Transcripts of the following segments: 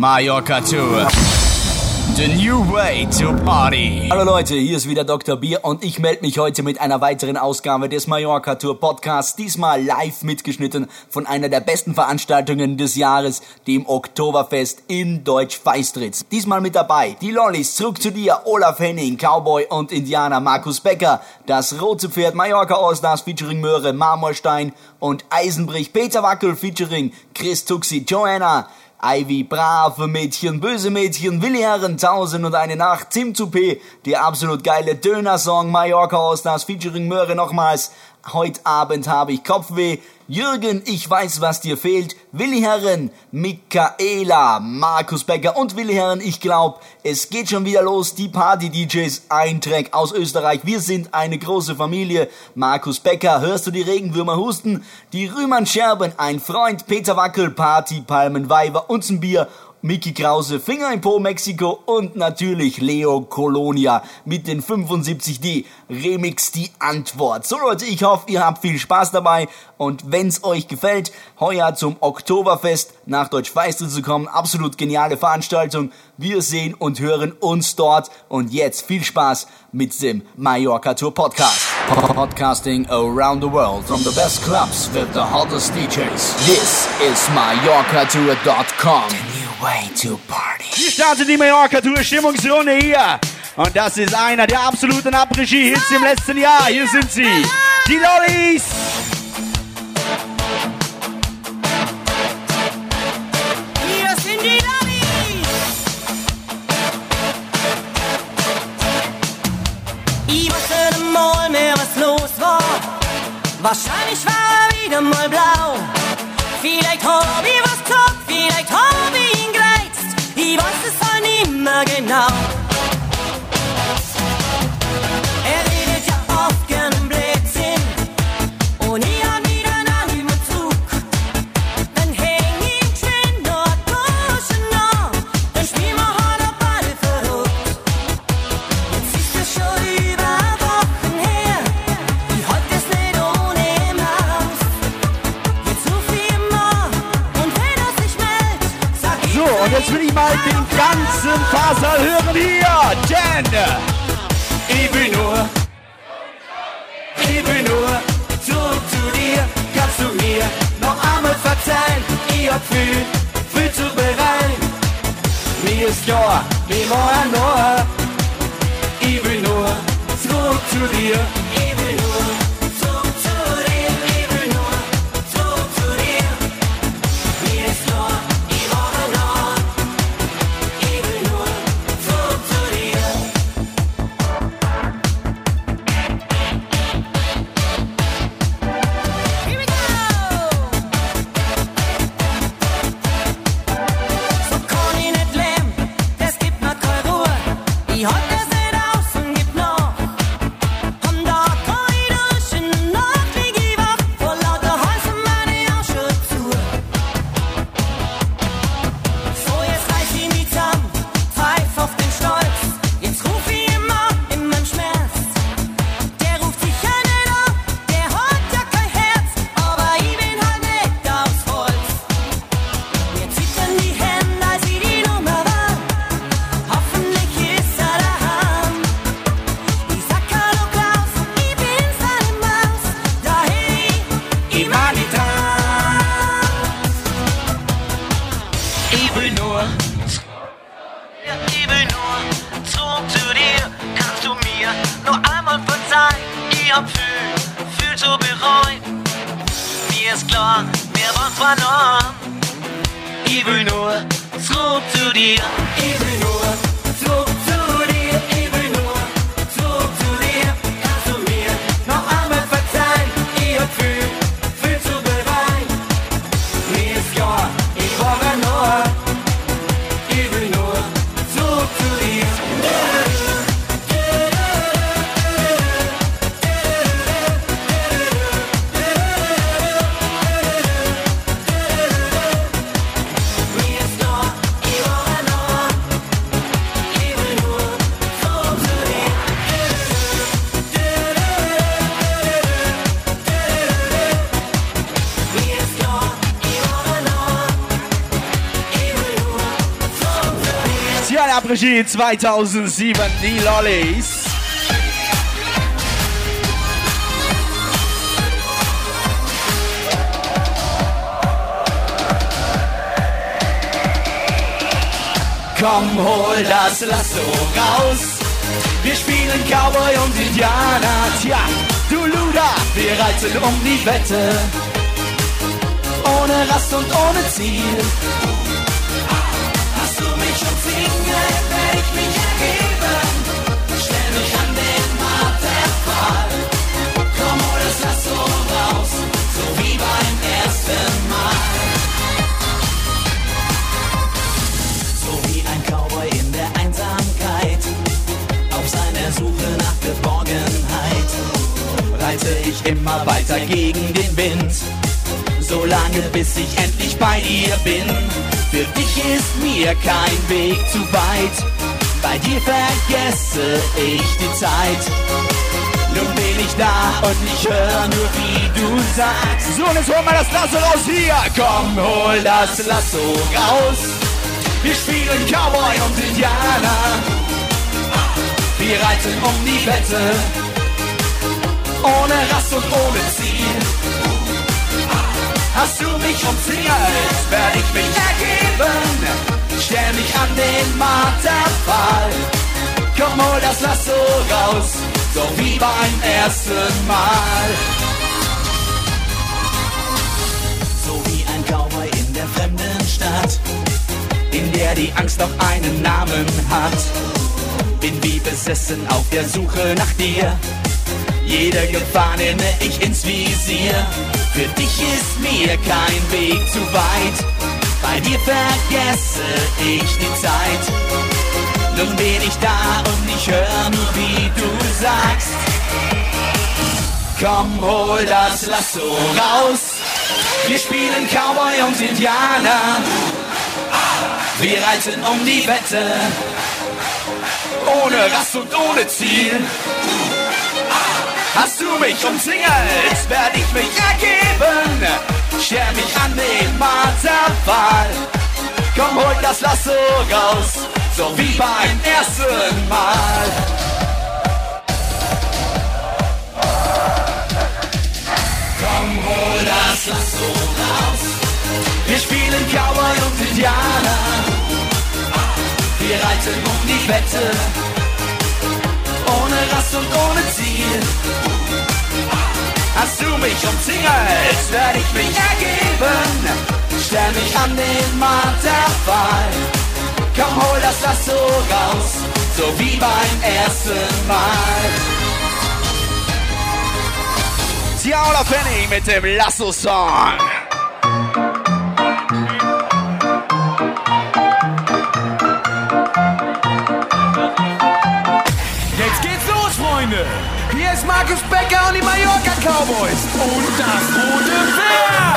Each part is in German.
Mallorca Tour. The new way to party. Hallo Leute, hier ist wieder Dr. Bier und ich melde mich heute mit einer weiteren Ausgabe des Mallorca Tour Podcasts, diesmal live mitgeschnitten von einer der besten Veranstaltungen des Jahres, dem Oktoberfest in Deutsch-Feistritz. Diesmal mit dabei die Lollis, zurück zu dir, Olaf Henning, Cowboy und Indianer, Markus Becker, das Rote Pferd, Mallorca Allstars featuring Möhre, Marmorstein und Eisenbrich, Peter Wackel featuring Chris Tuxi, Joanna, Ivy, brave Mädchen, böse Mädchen, Willi Herren, Tausend und eine Nacht, Tim Toupé, der absolut geile Döner-Song, Mallorca Allstars featuring Möhre nochmals. Heute Abend habe ich Kopfweh. Jürgen, ich weiß, was dir fehlt. Willi Herren, Michaela, Markus Becker und Willi Herren, ich glaub, es geht schon wieder los. Die Party-DJs, ein Track aus Österreich. Wir sind eine große Familie. Markus Becker, hörst du die Regenwürmer husten? Die Rühmann Scherben, ein Freund. Peter Wackel, Party, Palmen, Weiber und ein Bier. Mickey Krause, Finger in Po Mexiko und natürlich Leo Colonia mit den 75D Remix die Antwort. So Leute, ich hoffe, ihr habt viel Spaß dabei und wenn's euch gefällt, heuer zum Oktoberfest nach Deutsch Feistel zu kommen, absolut geniale Veranstaltung. Wir sehen und hören uns dort und jetzt viel Spaß mit dem Mallorca Tour Podcast. Podcasting around the world from the best clubs with the hottest DJs. This is MallorcaTour.com. Way to party. Wir starten die Mallorca-Tour Stimmungsrunde hier. Und das ist einer der absoluten Après-Ski-Hits im letzten Jahr. Hier sind sie, die Lollis. Hier sind die Lollis. Ich wusste mal mehr, was los war. Wahrscheinlich war er wieder mal blau. Vielleicht hab ich nicht mehr verzeihen? Ich hab viel, viel zu bereuen. Mir ist klar, mir was verloren. Ich will nur zurück zu dir. Ich will nur Après 2007, die Lollies. Komm, hol das Lasso raus. Wir spielen Cowboy und Indianer. Tja, du Luda, wir reiten um die Wette. Ohne Rast und ohne Ziel. Ich immer weiter gegen den Wind. Solange bis ich endlich bei dir bin. Für dich ist mir kein Weg zu weit. Bei dir vergesse ich die Zeit. Nun bin ich da und ich höre nur, wie du sagst. So, und jetzt holen wir das Lasso raus hier. Komm, hol das Lasso raus. Wir spielen Cowboy und Indianer. Wir reiten um die Wette. Ohne Rast und ohne Ziel. Hast du mich umzingelt, werd ich mich ergeben. Stell mich an den Marterpfahl. Komm, hol das Lasso raus, so wie beim ersten Mal. So wie ein Cowboy in der fremden Stadt. in der die Angst auch einen Namen hat. Bin wie besessen auf der Suche nach dir. Jede Gefahr nehme ich ins Visier. Für dich ist mir kein Weg zu weit. Bei dir vergesse ich die Zeit. Nun bin ich da und ich höre nur, wie du sagst. Komm, hol das Lasso raus. Wir spielen Cowboy und Indianer. Wir reiten um die Wette, ohne Rast und ohne Ziel. Hast du mich umzingelt, werd ich mich ergeben. Scher mich an den Marterpfahl. Komm, hol das Lasso raus, so wie beim ersten Mal. Komm, hol das Lasso raus. Wir spielen Cowboy und Indianer. Wir reiten um die Wette. Ohne Rast und ohne Ziel. Hast du mich umzingelt, werd ich mich ergeben. Stell mich an den Marterpfahl. Komm, hol das Lasso raus, so wie beim ersten Mal. Ciao, Penny mit dem Lasso-Song. Cowboys und das rote Pferd!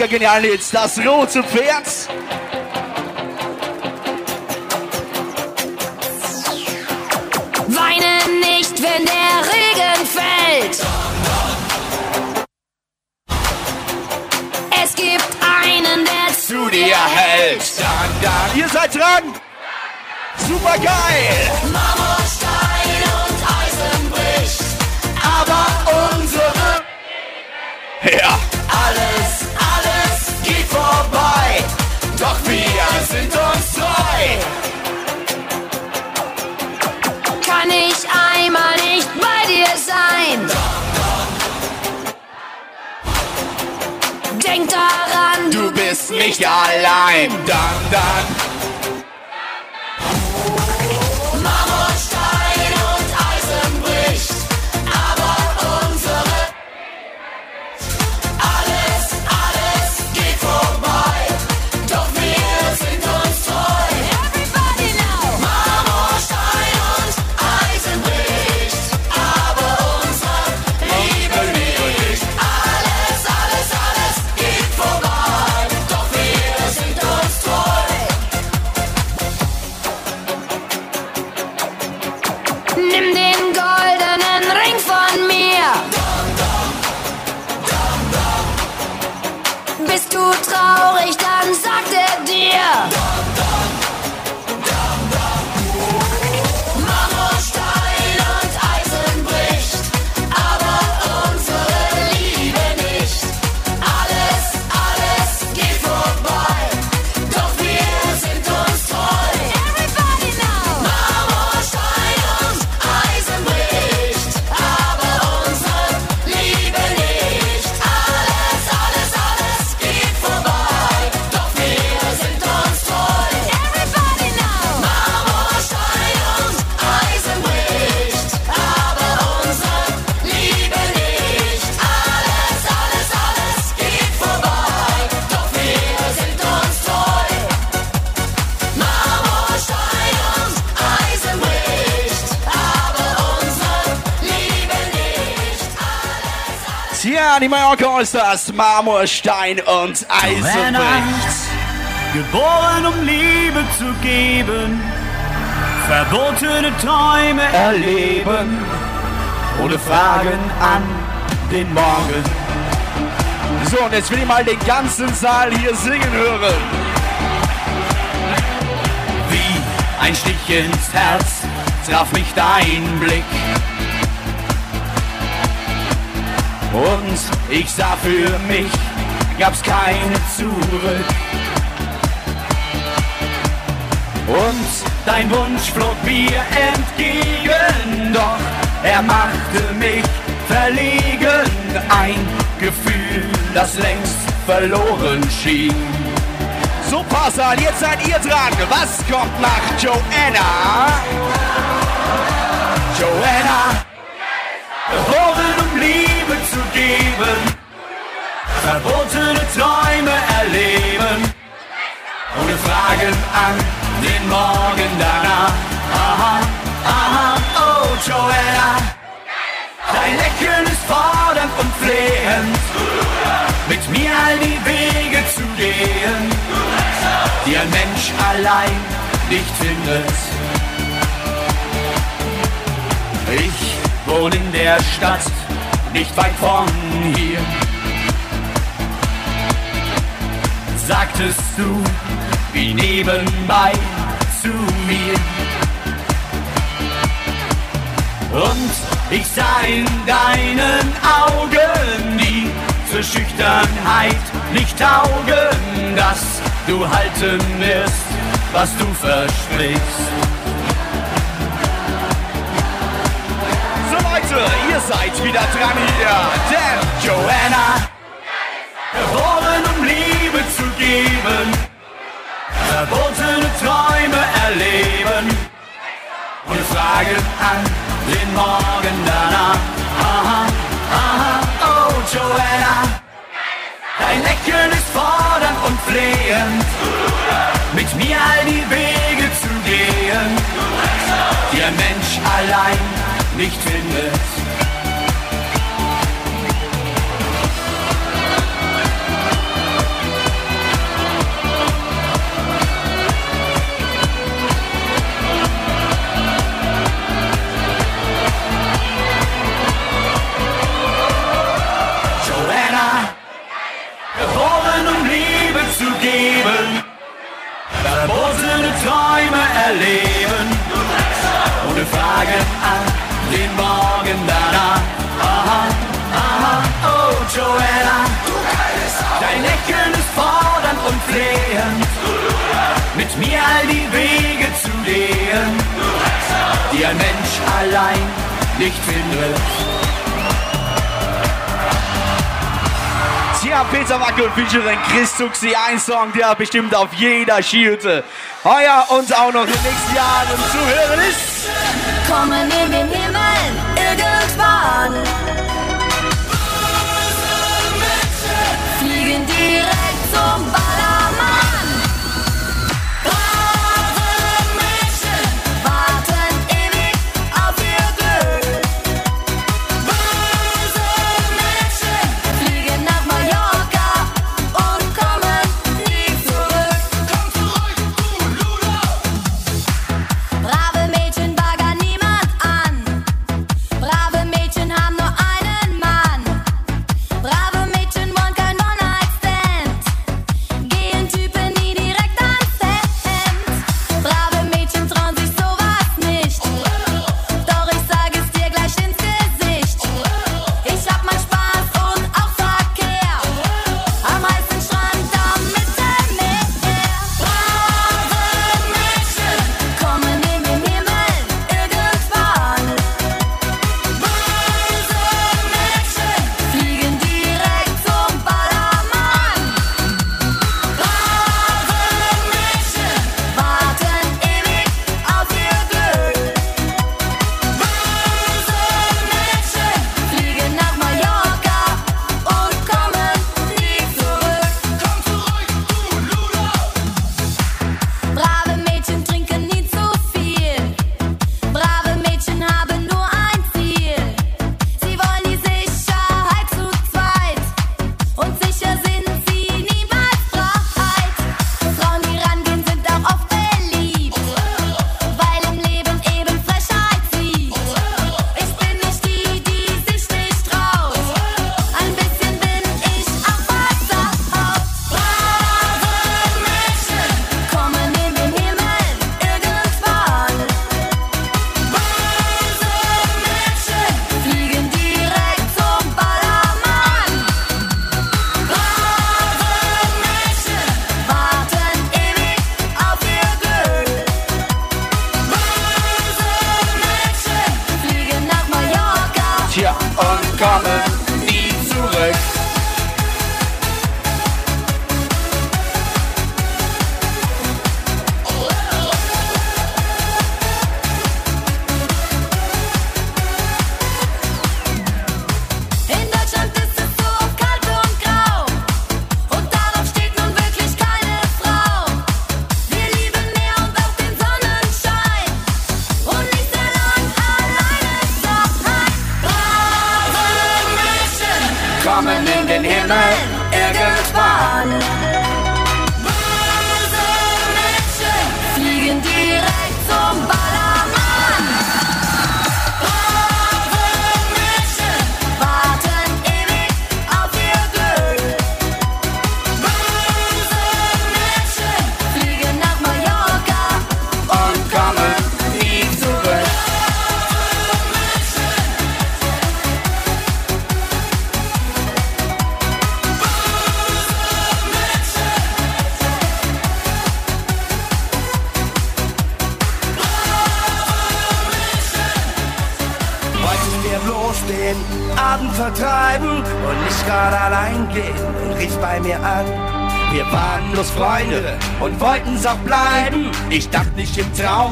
Mega genialen Hit, das rote Pferd. Weine nicht, wenn der Regen fällt. Es gibt einen, der zu dir hält. Ihr seid dran. Super geil. Doch wir sind uns treu. Kann ich einmal nicht bei dir sein? Denk daran, Du bist nicht allein. Dann, dann. Tja, die Mallorca Allstars, Marmorstein und Eisenbrich. Geboren um Liebe zu geben, verbotene Träume Erleben ohne Fragen an den Morgen. So, und jetzt will ich mal den ganzen Saal hier singen hören. wie ein Stich ins Herz traf mich dein Blick. Und ich sah für mich, gab's keine zurück. Und dein Wunsch flog mir entgegen, doch er machte mich verlegen. Ein Gefühl, das längst verloren schien. So, Passal, jetzt seid ihr dran. Was kommt nach Joanna? Joanna, geboren um Liebe zu geben, verbotene Träume erleben, ohne Fragen an den Morgen danach. Aha, aha, oh Joanna, dein Lächeln ist fordernd und flehend, mit mir all die Wege zu gehen, die ein Mensch allein nicht findet. Ich wohne in der Stadt, nicht weit von hier. sagtest du, wie nebenbei zu mir. Und ich sah in deinen Augen, die zur Schüchternheit nicht taugen, dass du halten wirst, was du versprichst. Seid wieder dran hier, denn Joanna, geboren um Liebe zu geben, verbotene Träume erleben. Und fragen an den Morgen danach. Aha, aha, oh Joanna, dein Lächeln ist fordernd und flehend, mit mir all die Wege zu gehen, ein Mensch allein nicht findet. Träume erleben, ohne Fragen an den Morgen danach. Aha, aha, oh Joanna, dein Lächeln ist fordernd und flehend, mit mir all die Wege zu gehen, die ein Mensch allein nicht findet. Tja, Peter Wackel featuring Chris Tuxi, ein Song, der bestimmt auf jeder Skihütte heuer und auch noch in den nächsten Jahren zu hören ist. kommen in den Himmel irgendwann. Fliegen direkt zum Ballermann.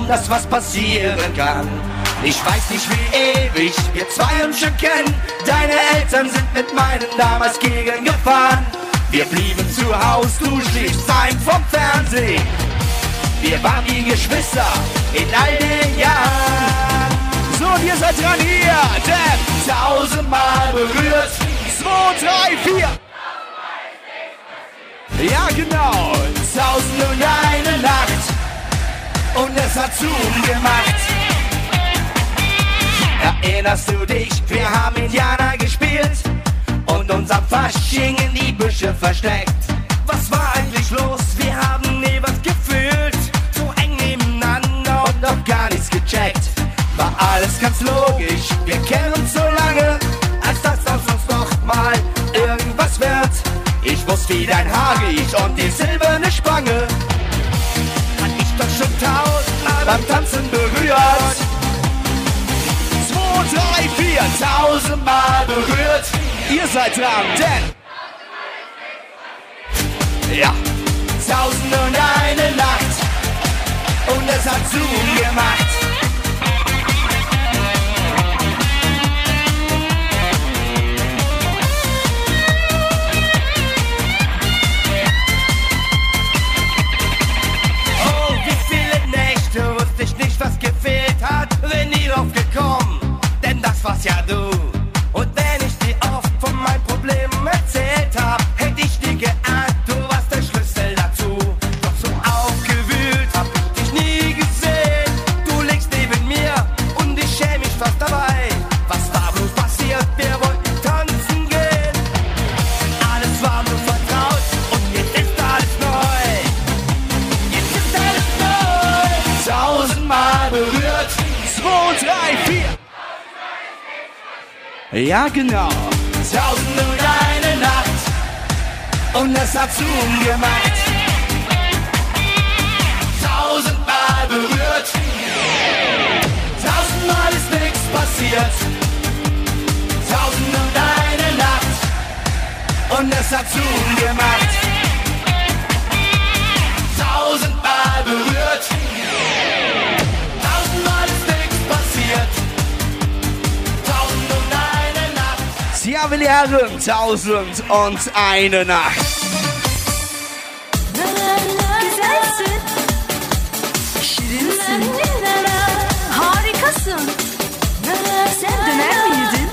Dass was passieren kann. Ich weiß nicht, wie ewig wir zwei uns schon kennen. Deine Eltern sind mit meinen damals gegengefahren. Wir blieben zu Haus, du schliefst ein vom Fernsehen. Wir waren wie Geschwister in all den Jahren. So, ihr seid dran hier, denn Tausendmal berührt. 2, 3, 4. Und es hat zugemacht. Erinnerst du dich? Wir haben Indianer gespielt und uns am Fasching in die Büsche versteckt. Was war eigentlich los? Wir haben nie was gefühlt. So eng nebeneinander und noch gar nichts gecheckt. War alles ganz logisch. Wir kennen uns so lange, als dass aus uns noch mal irgendwas wird. Ich wusste, wie dein Haar riecht und die silberne beim Tanzen berührt. 2, 3, 4. Tausendmal berührt. Ihr seid dran, denn Ja, tausend und eine Nacht und es hat zugemacht. Oh, denn Ja, genau. Tausend und eine Nacht. Und es hat zugemacht. Tausendmal berührt. Tausendmal ist nichts passiert. Tausend und eine Nacht. Und es hat zugemacht. Tausendmal Ja, will Herren, tausend und eine Nacht. Güzelsin. Şirinsin. Harikasın. Sen döner miydin?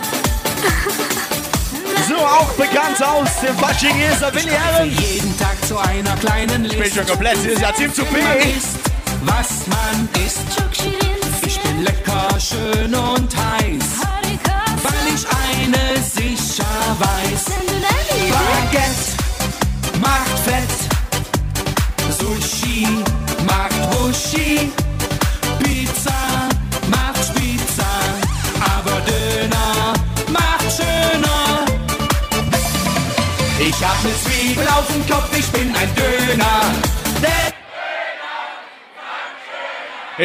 So auch bekannt aus dem Fasching ist er, Willi Herren. jeden Tag zu einer kleinen Ich bin Liste. schon komplett, das ist ja Team zu isst, was man isst. Ich bin lecker, schön und heiß, ich eines sicher weiß. Baguette macht fett, Sushi macht Wushi, Pizza macht Spitzer, aber Döner macht schöner. Ich hab ne Zwiebel auf dem Kopf, ich bin ein Döner. Der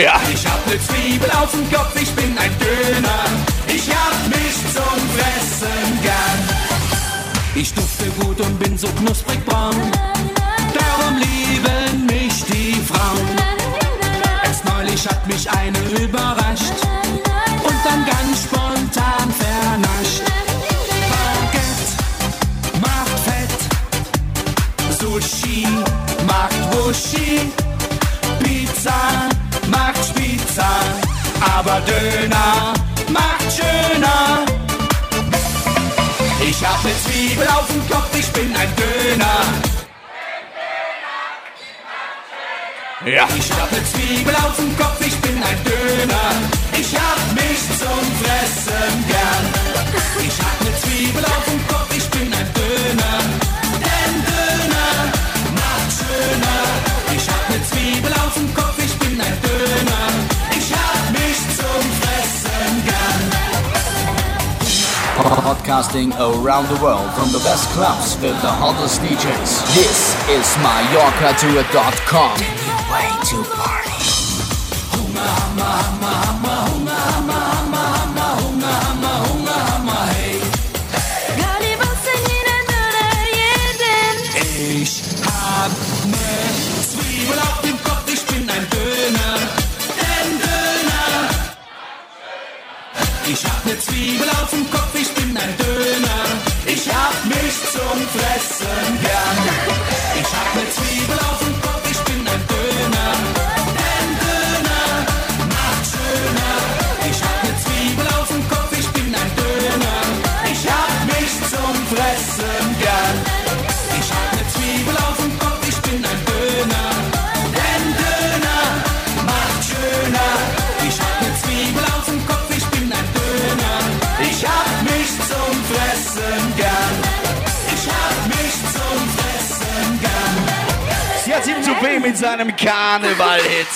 Ja, ich hab ne Zwiebel auf dem Kopf, ich bin ein Döner. Ich hab mich zum Fressen gern. Ich dufte gut und bin so knusprig braun. Darum lieben mich die Frauen. Erst neulich hat mich eine überrascht und dann ganz spontan vernascht. Baguette macht fett, Sushi macht Wushi, Pizza macht Spitzer, aber Döner macht schöner. Ich hab ne Zwiebel auf dem Kopf, ich bin ein Döner. ja. Ich hab ne Zwiebel auf dem Kopf, ich bin ein Döner. Ich hab mich zum Fressen gern. Ich hab ne Zwiebel auf dem Kopf, ich bin ein Döner. Denn Döner macht schöner. Ich hab ne Zwiebel auf dem Kopf, ich bin ein Döner. Podcasting around the world from the best clubs with the hottest DJs. This is MallorcaTour.com. Way to party. ne Zwiebel auf dem Kopf, ich bin ein Döner. Ich hab mich zum Fressen gern. Ich hab ne Zwiebel auf mit seinem Karneval-Hit.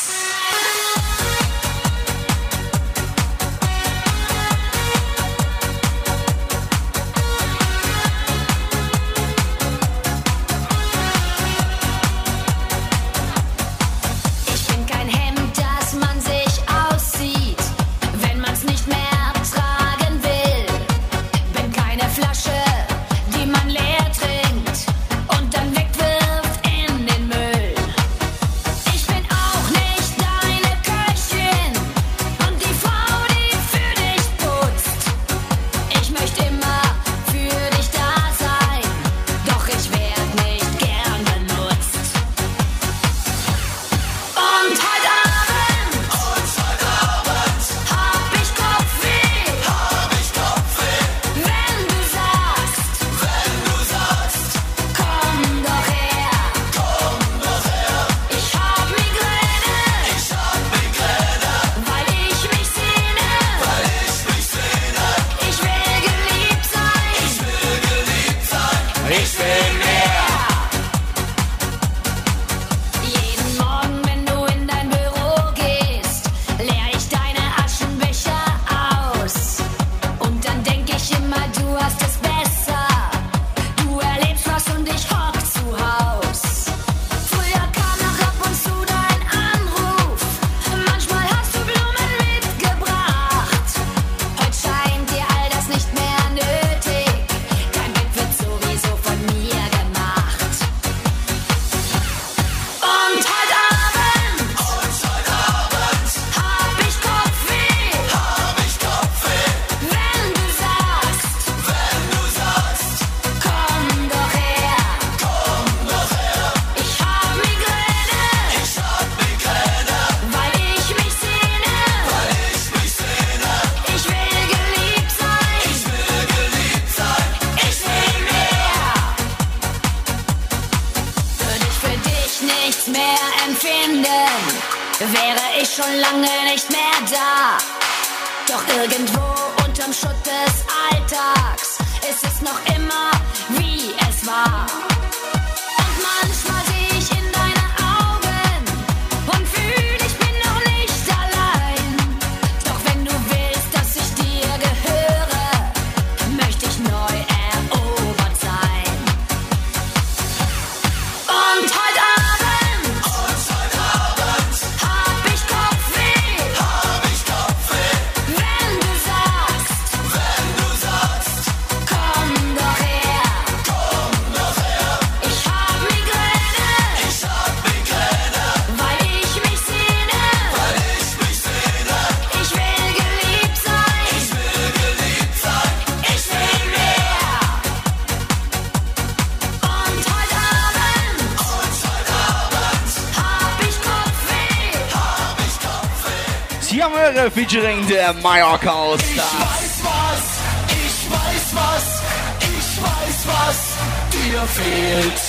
featuring der Mallorca aus. Ich weiß was, ich weiß was, ich weiß was dir fehlt.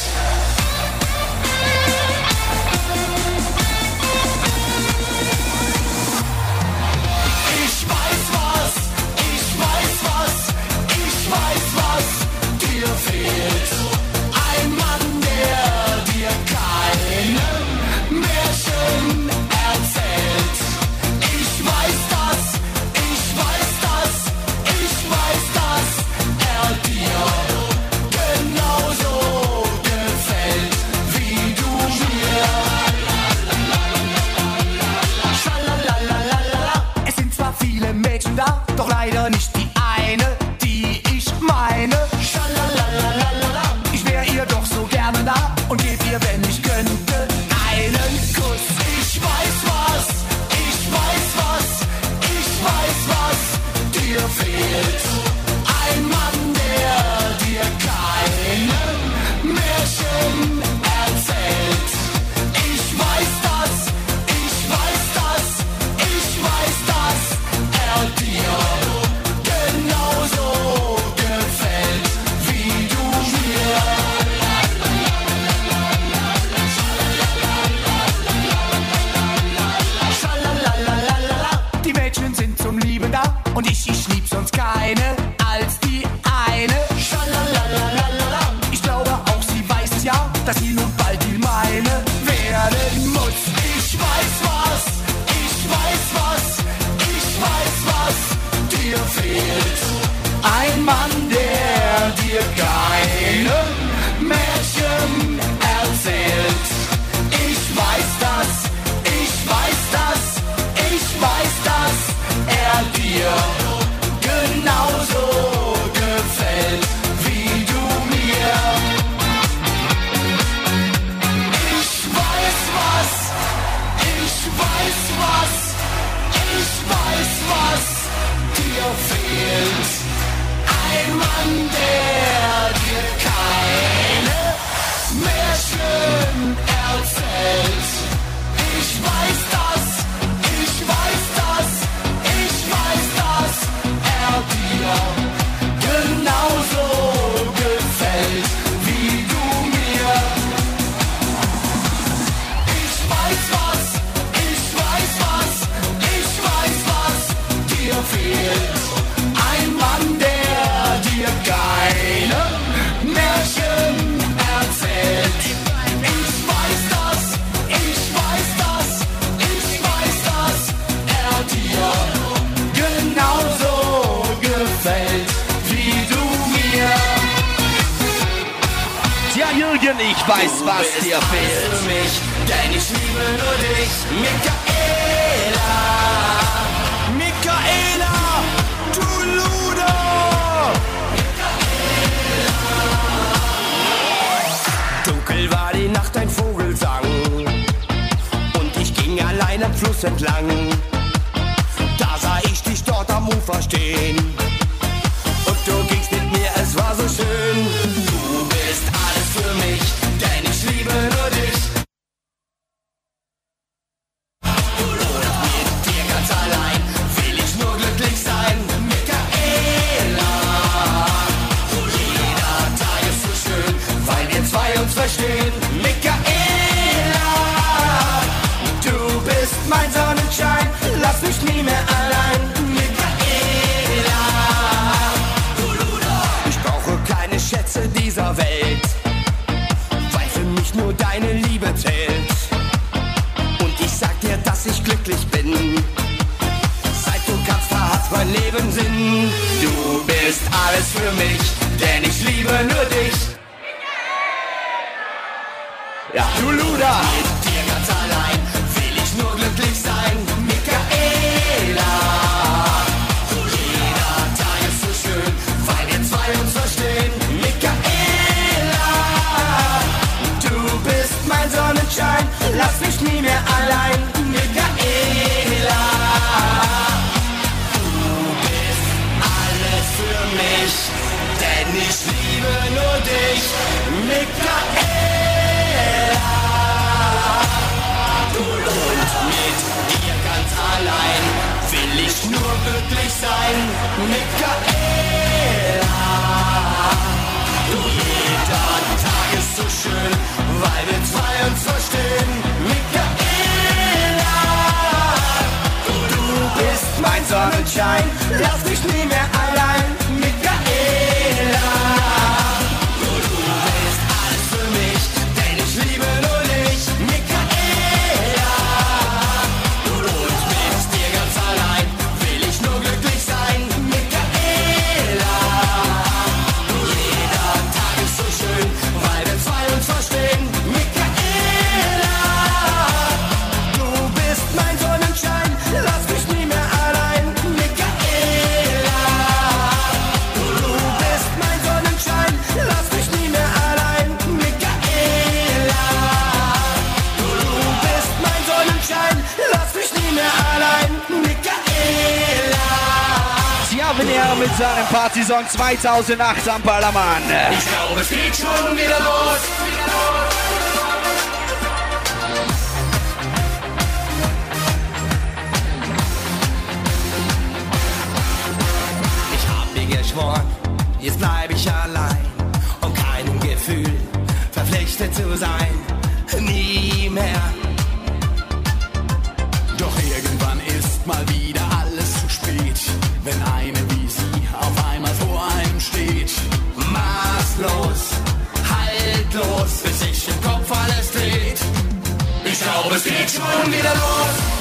entlang. Da sah ich dich dort am Ufer stehen. gwiazdy ślimia Partysaison 2008 am Ballermann. Ich glaube, es geht schon wieder los. Ich hab mir geschworen, jetzt bleib ich allein und keinem Gefühl verpflichtet zu sein. Nie mehr. Six, the míralo.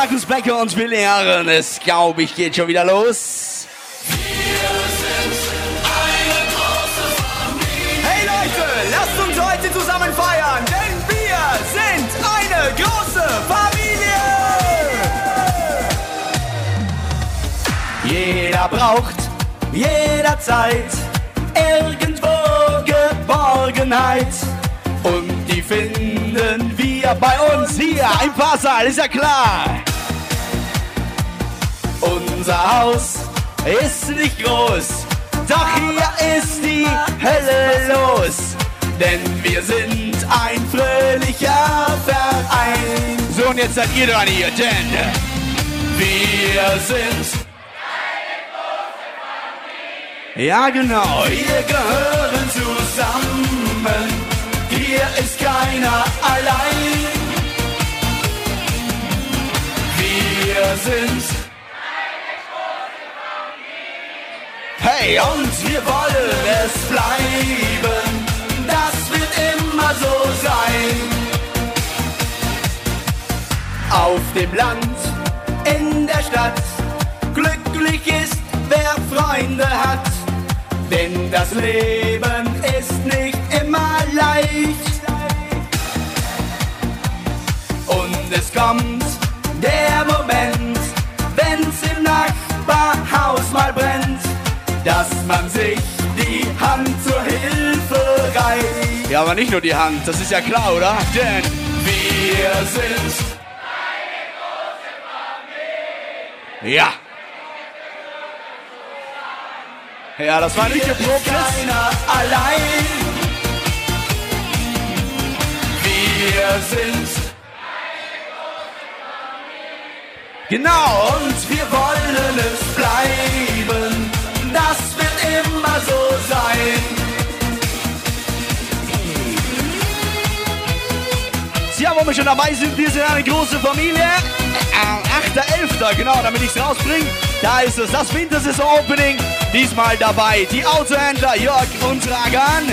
Markus Becker und Willi Herren, es glaube ich geht schon wieder los. Hey Leute, lasst uns heute zusammen feiern, denn wir sind eine große Familie. Jeder braucht jederzeit irgendwo Geborgenheit. Und die finden wir bei uns hier im Passal, ist ja klar. Unser Haus ist nicht groß, doch hier ist die Hölle los. Denn wir sind ein fröhlicher Verein. So, und jetzt seid ihr dran hier, denn wir sind ja, genau. Wir gehören zusammen. Hier ist keiner allein. Wir sind. Hey, und wir wollen es bleiben. Das wird immer so sein. Auf dem Land, in der Stadt, glücklich ist, wer Freunde hat. Denn das Leben ist nicht immer leicht. Und es kommt der Moment, wenn's im Nachbarhaus mal brennt, dass man sich die Hand zur Hilfe reicht. Ja, aber nicht nur die Hand, das ist ja klar, oder? Denn wir sind Ja. Ja, das war nicht geprobt. Keiner allein. Wir sind. Genau, und wir wollen es wir schon dabei sind, wir sind eine große Familie. Äh, 8.11. genau, damit ich es rausbringe. Da ist es, das Wintersaison-Opening. Diesmal dabei die Autohändler Jörg und Dragan.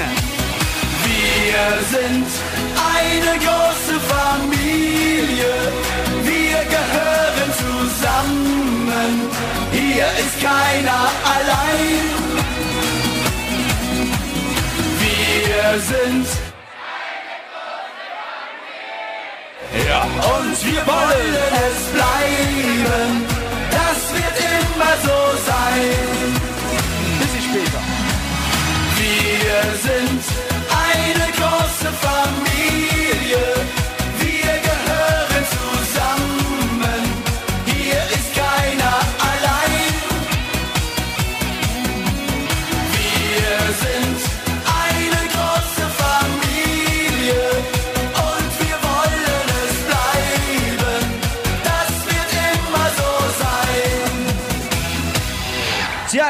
Wir sind eine große Familie. Wir gehören zusammen. Hier ist keiner allein. Wir sind Ja, und wir wollen es bleiben. Das wird immer so sein. Bisschen später. Wir sind eine große Familie.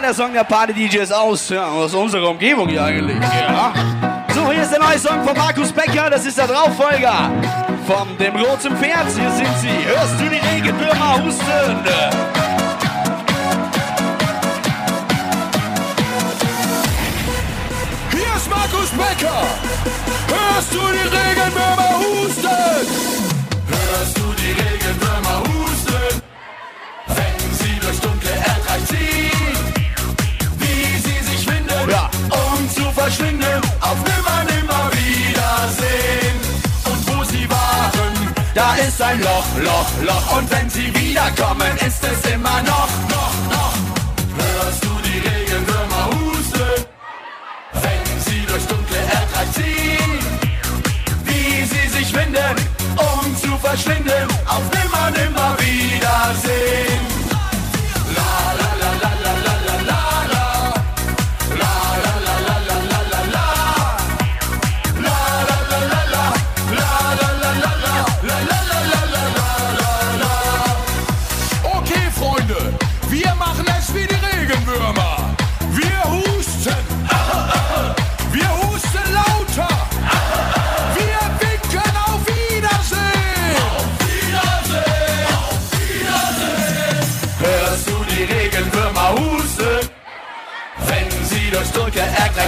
Der Song der Party-DJs aus, ja, aus unserer Umgebung hier eigentlich. Ja. So, hier ist der neue Song von Markus Becker, das ist der Drauffolger von dem roten Pferd. Hier sind sie. Hörst du die Regenwürmer husten? Hier ist Markus Becker. Hörst du die Regenwürmer husten? Hörst du die Regenwürmer husten? Wenn sie durchs dunkle Erdreich ziehen, ist ein Loch, Loch, Loch. Und wenn sie wiederkommen, ist es immer noch, noch, noch. Hörst du die Regenwürmer husten? Wenn sie durchs dunkle Erdreich ziehen, wie sie sich winden, um zu verschwinden, auf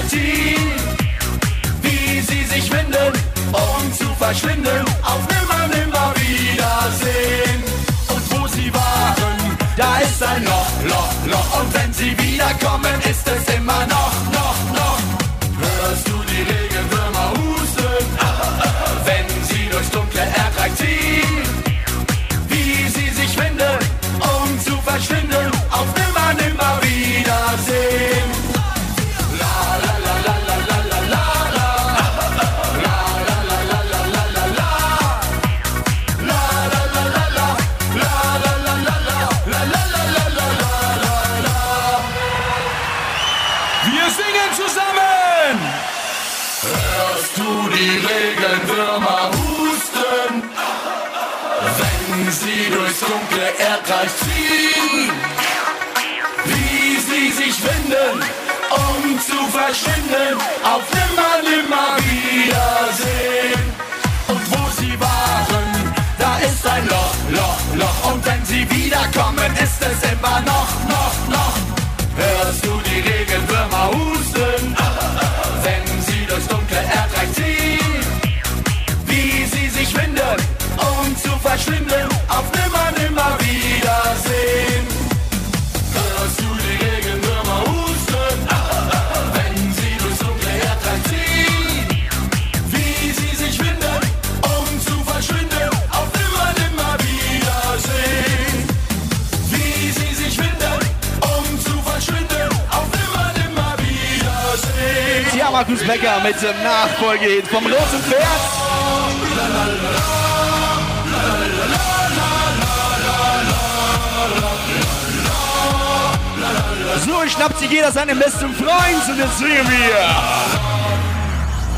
ziehen. Wie sie sich winden, um zu verschwinden. Auf nimmer, nimmer Wiedersehen. Und wo sie waren, da ist ein Loch, Loch, Loch. Und wenn sie wiederkommen, ist zu verschwinden, auf nimmer, nimmer Wiedersehen. Und wo sie waren, da ist ein Loch, Loch, Loch. Und wenn sie wiederkommen, ist es immer noch, Markus Becker mit dem Nachfolgehit vom roten Pferd. So schnappt sich jeder seinen besten Freund und jetzt singen wir.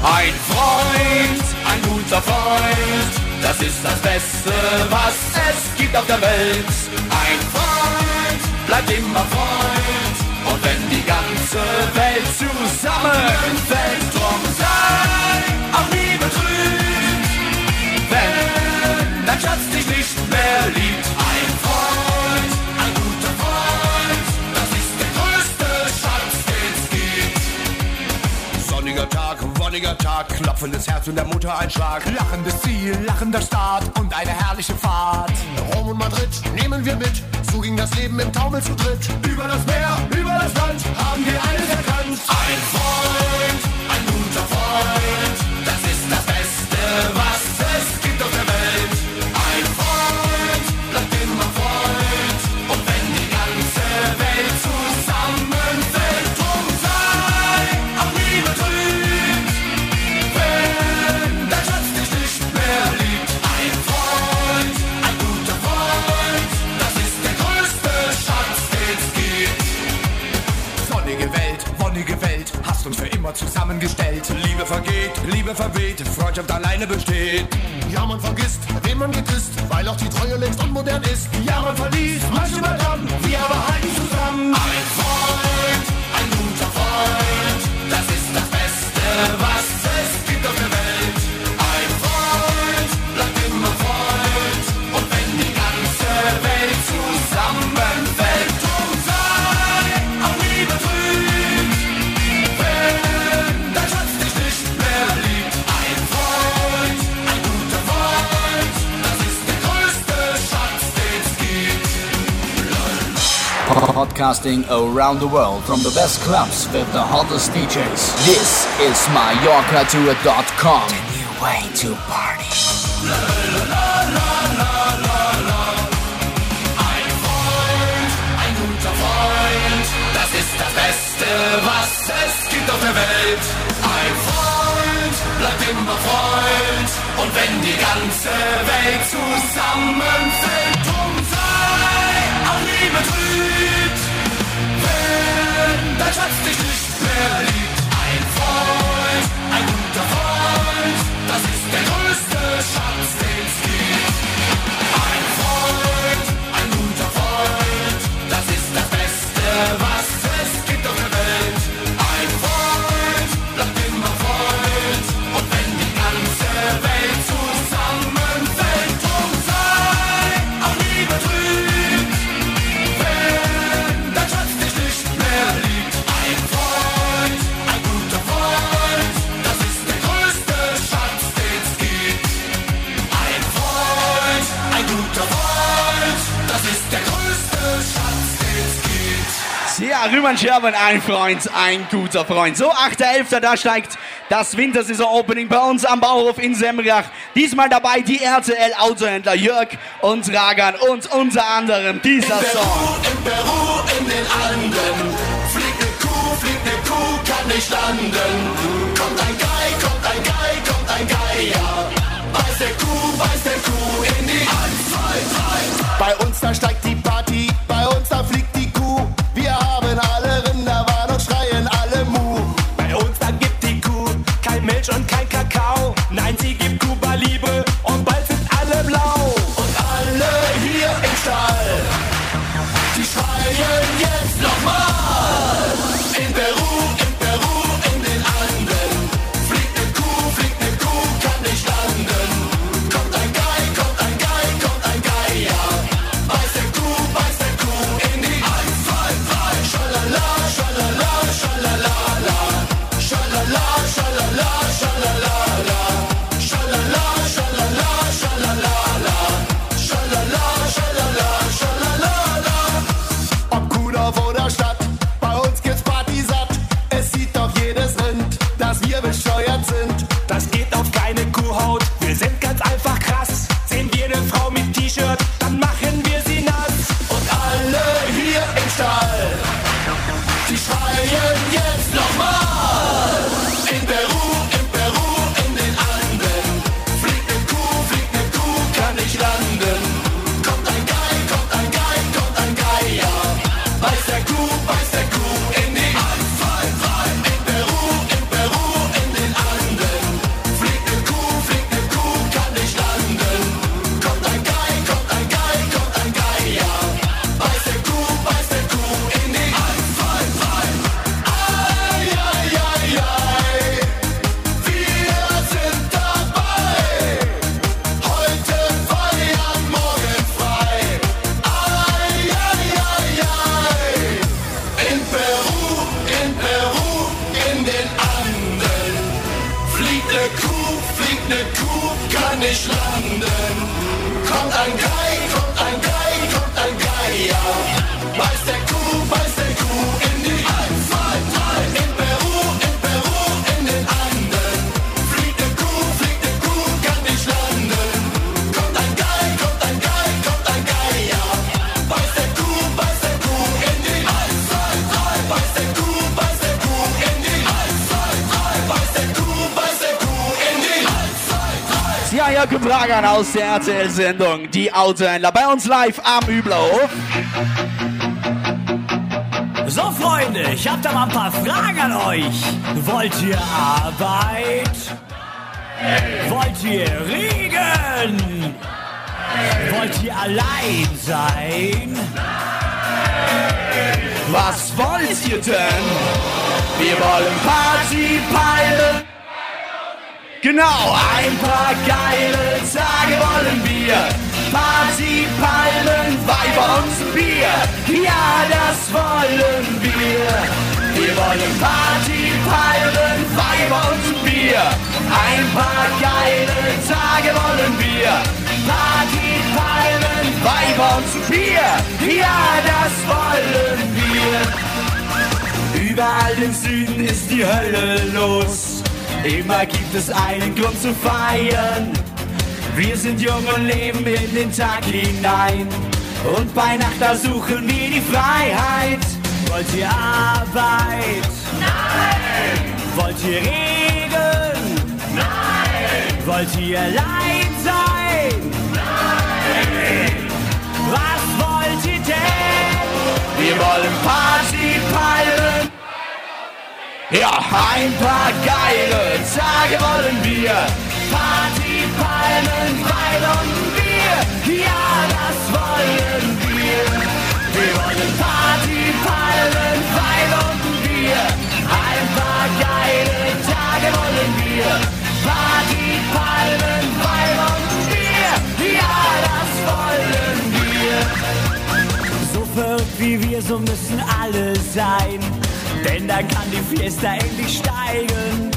Ein Freund, ein guter Freund, das ist das Beste, was es gibt auf der Welt. Ein Freund bleibt immer Freund, und wenn die ganze Welt zusammenfällt, drum sei auch nie betrübt, wenn dein Schatz dich nicht mehr liebt. Ein Freund, ein guter Freund, das ist der größte Schatz, den es gibt. Sonniger Tag, wonniger Tag, klopfendes Herz und der Mutter ein Schlag. Lachendes Ziel, lachender Start und eine herrliche Fahrt. Rom und Madrid nehmen wir mit, so ging das Leben im Taumel zu dritt. Über das Meer, über das Land haben wir eines erkannt. Ein Freund, ein guter Freund, broadcasting around the world from the best clubs with the hottest DJs. This is MallorcaTour.com. The new way to party. La, la, la, was es gibt auf der Welt. Ein Freund bleibt immer Freund. Und wenn die ganze Welt zusammenfällt, drum sei auch Liebe drüber. Rüman Scherben, ein Freund, ein guter Freund. So, 8.11. da steigt das Wintersaison-Opening bei uns am Bauhof in Semrach. Diesmal dabei die RTL-Autohändler Jörg und Ragan und unter anderem dieser in Peru, Song. In Peru, in den Anden, fliegt ne Kuh, fliegt ne Kuh, kann nicht landen. Kommt ein Gei, kommt ein Gei, kommt ein Geier. Beißt der Kuh, beißt der Kuh in die 1, 2, 3. Bei uns da steigt neueste RTL-Sendung, die Autohändler, bei uns live am Üblauf. So, Freunde, ich hab da mal ein paar Fragen an euch. Wollt ihr Arbeit? Wollt ihr Regen? Wollt ihr allein sein? Was wollt ihr denn? Wir wollen Party, Palmen. Genau. Ein paar geile Tage wollen wir. Party, Palmen, Weiber und Bier. Ja, das wollen wir. Wir wollen Party, Palmen, Weiber und Bier. Ein paar geile Tage wollen wir. Party, Palmen, Weiber und Bier. Ja, das wollen wir. Überall im Süden ist die Hölle los. Immer gibt es einen Grund zu feiern. Wir sind jung und leben in den Tag hinein. Und bei Nacht da suchen wir die Freiheit. Wollt ihr Arbeit? Nein! Wollt ihr Regen? Nein! Wollt ihr Leid sein? Nein! Was wollt ihr denn? Wir wollen Party feiern. Ja, ein paar geile Tage wollen wir. Party, Palmen, Wein und Bier. Ja, das wollen wir. Wir wollen Party, Palmen, Wein und Bier. Ein paar geile Tage wollen wir. Party, Palmen, Wein und Bier. Ja, das wollen wir. So verrückt wie wir, so müssen alle sein. Denn dann kann die Fiesta endlich steigen.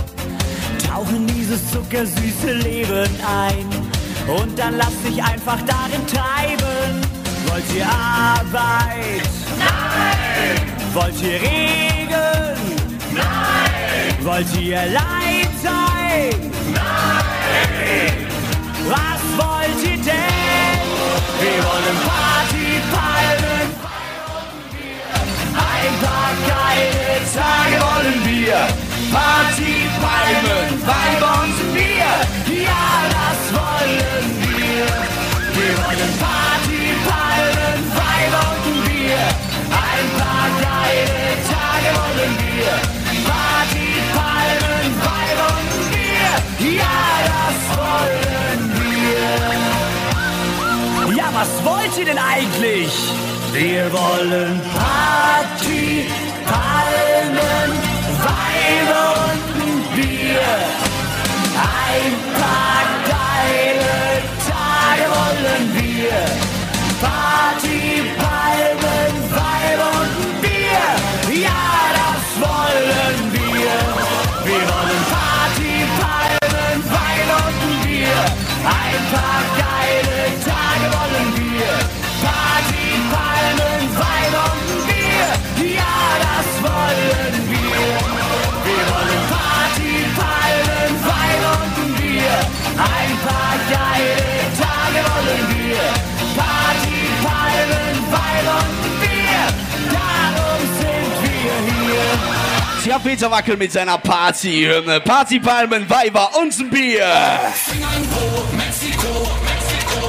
Tauchen dieses zuckersüße Leben ein. Und dann lass dich einfach darin treiben. Wollt ihr Arbeit? Nein! Wollt ihr Regen? Nein! Wollt ihr Leid sein? Nein! Was wollt ihr denn? Wir wollen Party, Palmen, ein paar geile Tage wollen wir. Party, Palmen, Weib und Bier. Ja, das wollen wir. Wir wollen Party, Palmen, Weib und Bier. Ein paar geile Tage wollen wir. Party, Palmen, Weib und Bier. Ja, das wollen wir. Ja, was wollt ihr denn eigentlich? Wir wollen Party, Palmen, Wein und Bier. Ein paar geile Tage wollen wir. Party, Palmen, Wein und Bier. Ja, das wollen wir. Wir wollen Party, Palmen, Wein und Bier. Ein paar geile Paar geile Tage wollen wir. Party, Palmen, Wein und Bier. Darum sind wir hier. Tja, Peter Wackel mit seiner Party-Hymne. Party, Palmen, Weiber und ein Bier. Finger in Po, Mexiko, Mexiko.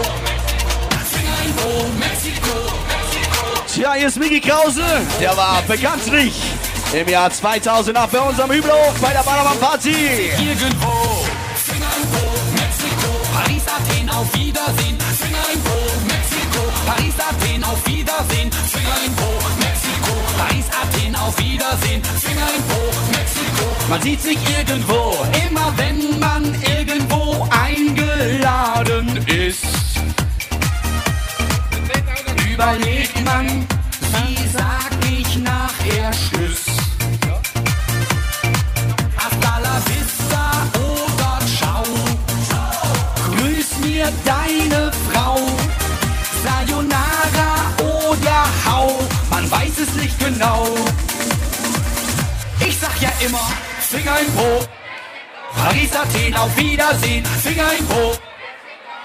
Finger in Mexiko, Mexiko. Tja, hier ist Miki Krause. Der war bekanntlich im Jahr 2008 bei unserem Hübelhof bei der Ballermann Party. Irgendwo. Auf Wiedersehen. Finger in Po, Mexiko. Paris, Athen, auf Wiedersehen. Finger in Po, Mexiko. Paris, Athen, auf Wiedersehen. Finger in Po, Mexiko. Man sieht sich irgendwo. Immer wenn man irgendwo eingeladen ist, überlegt man, wie sag ich nachher Tschüss. Mir deine Frau. Sayonara oder hau, man weiß es nicht genau. Ich sag ja immer, Finger in Po. Paris, Athen, auf Wiedersehen, Finger in Po.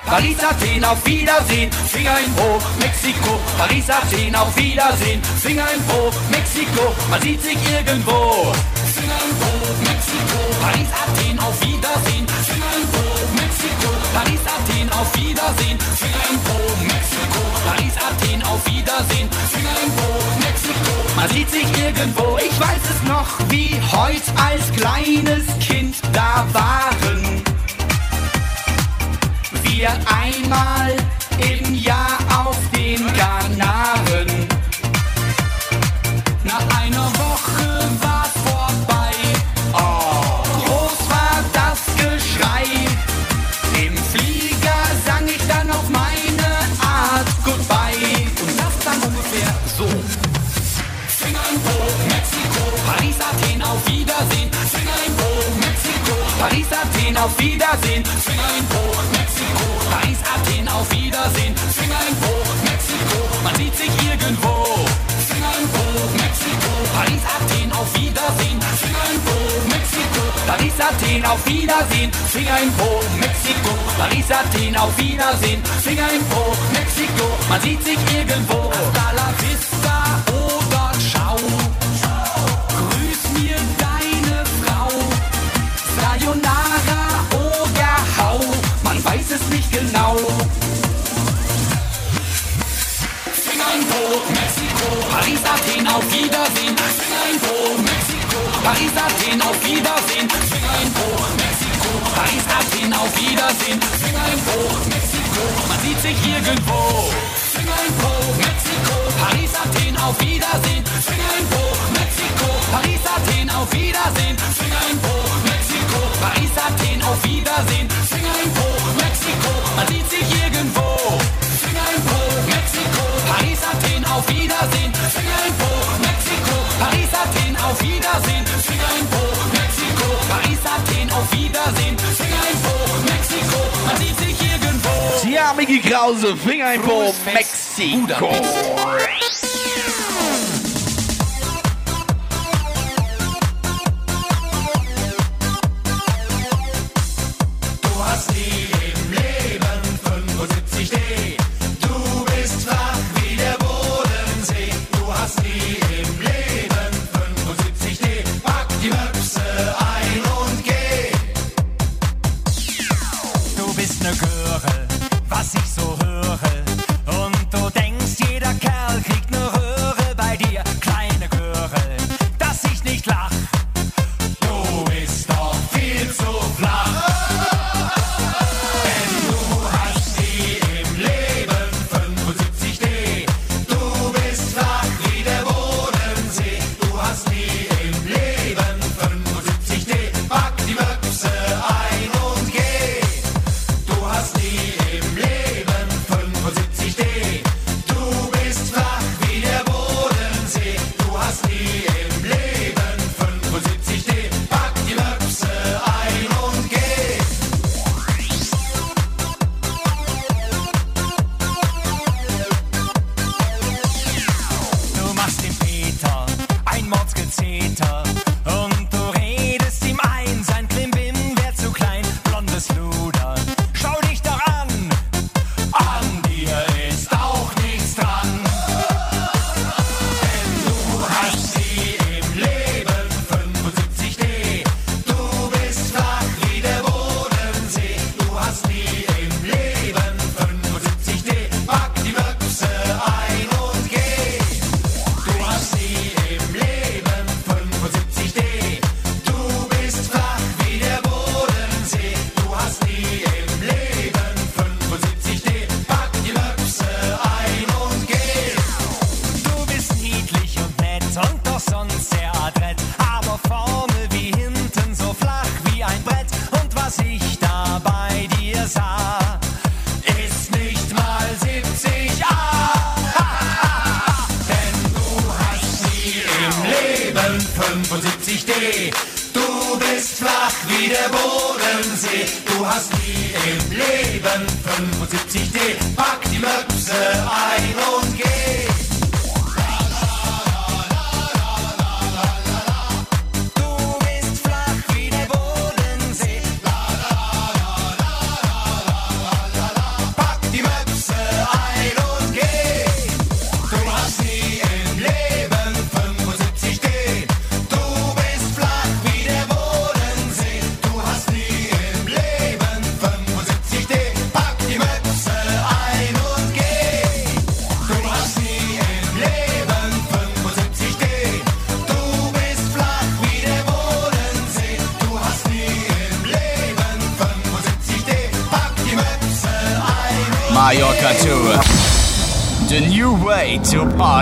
Paris, Athen, auf Wiedersehen, Finger in Po, Mexiko. Paris, Athen, auf Wiedersehen, Finger in Po, Mexiko. Man sieht sich irgendwo. Finger in Po, Mexiko. Paris, Athen, auf Wiedersehen, Finger in Po. Paris, Athen, auf Wiedersehen, Finger in Po, Mexiko. Paris, Athen, auf Wiedersehen, Finger in Po, Mexiko. Man sieht sich irgendwo, ich weiß es noch, wie heut als kleines Kind da waren wir einmal im Jahr auf Wiedersehen. Finger in Po, Mexiko, Paris, Athen, auf Wiedersehen. Finger in Po, Mexiko, man sieht sich irgendwo. Finger in Po, Mexiko, Paris, Athen, auf Wiedersehen. Finger in Po, Mexiko, Paris, Athen, auf Wiedersehen. Finger in Po, Mexiko, Paris, Athen, auf Wiedersehen. Finger in Po, Mexiko, man sieht sich irgendwo. Hasta la vista, oh. Paris, Athen, auf Wiedersehen, Swing ein Bo, Mexiko, Paris, Athen, auf Wiedersehen, Swing ein Bo, Mexiko, Paris, Athen, auf Wiedersehen, Swing ein Bo, Mexiko, man sieht sich irgendwo. Swing ein Bo, Mexiko, Paris, Athen, auf Wiedersehen, Swing ein Bo, Mexiko, Paris, Athen, auf Wiedersehen, Swing ein Mickey Krause, Fingerpo, Mexiko. Brasil. Ó,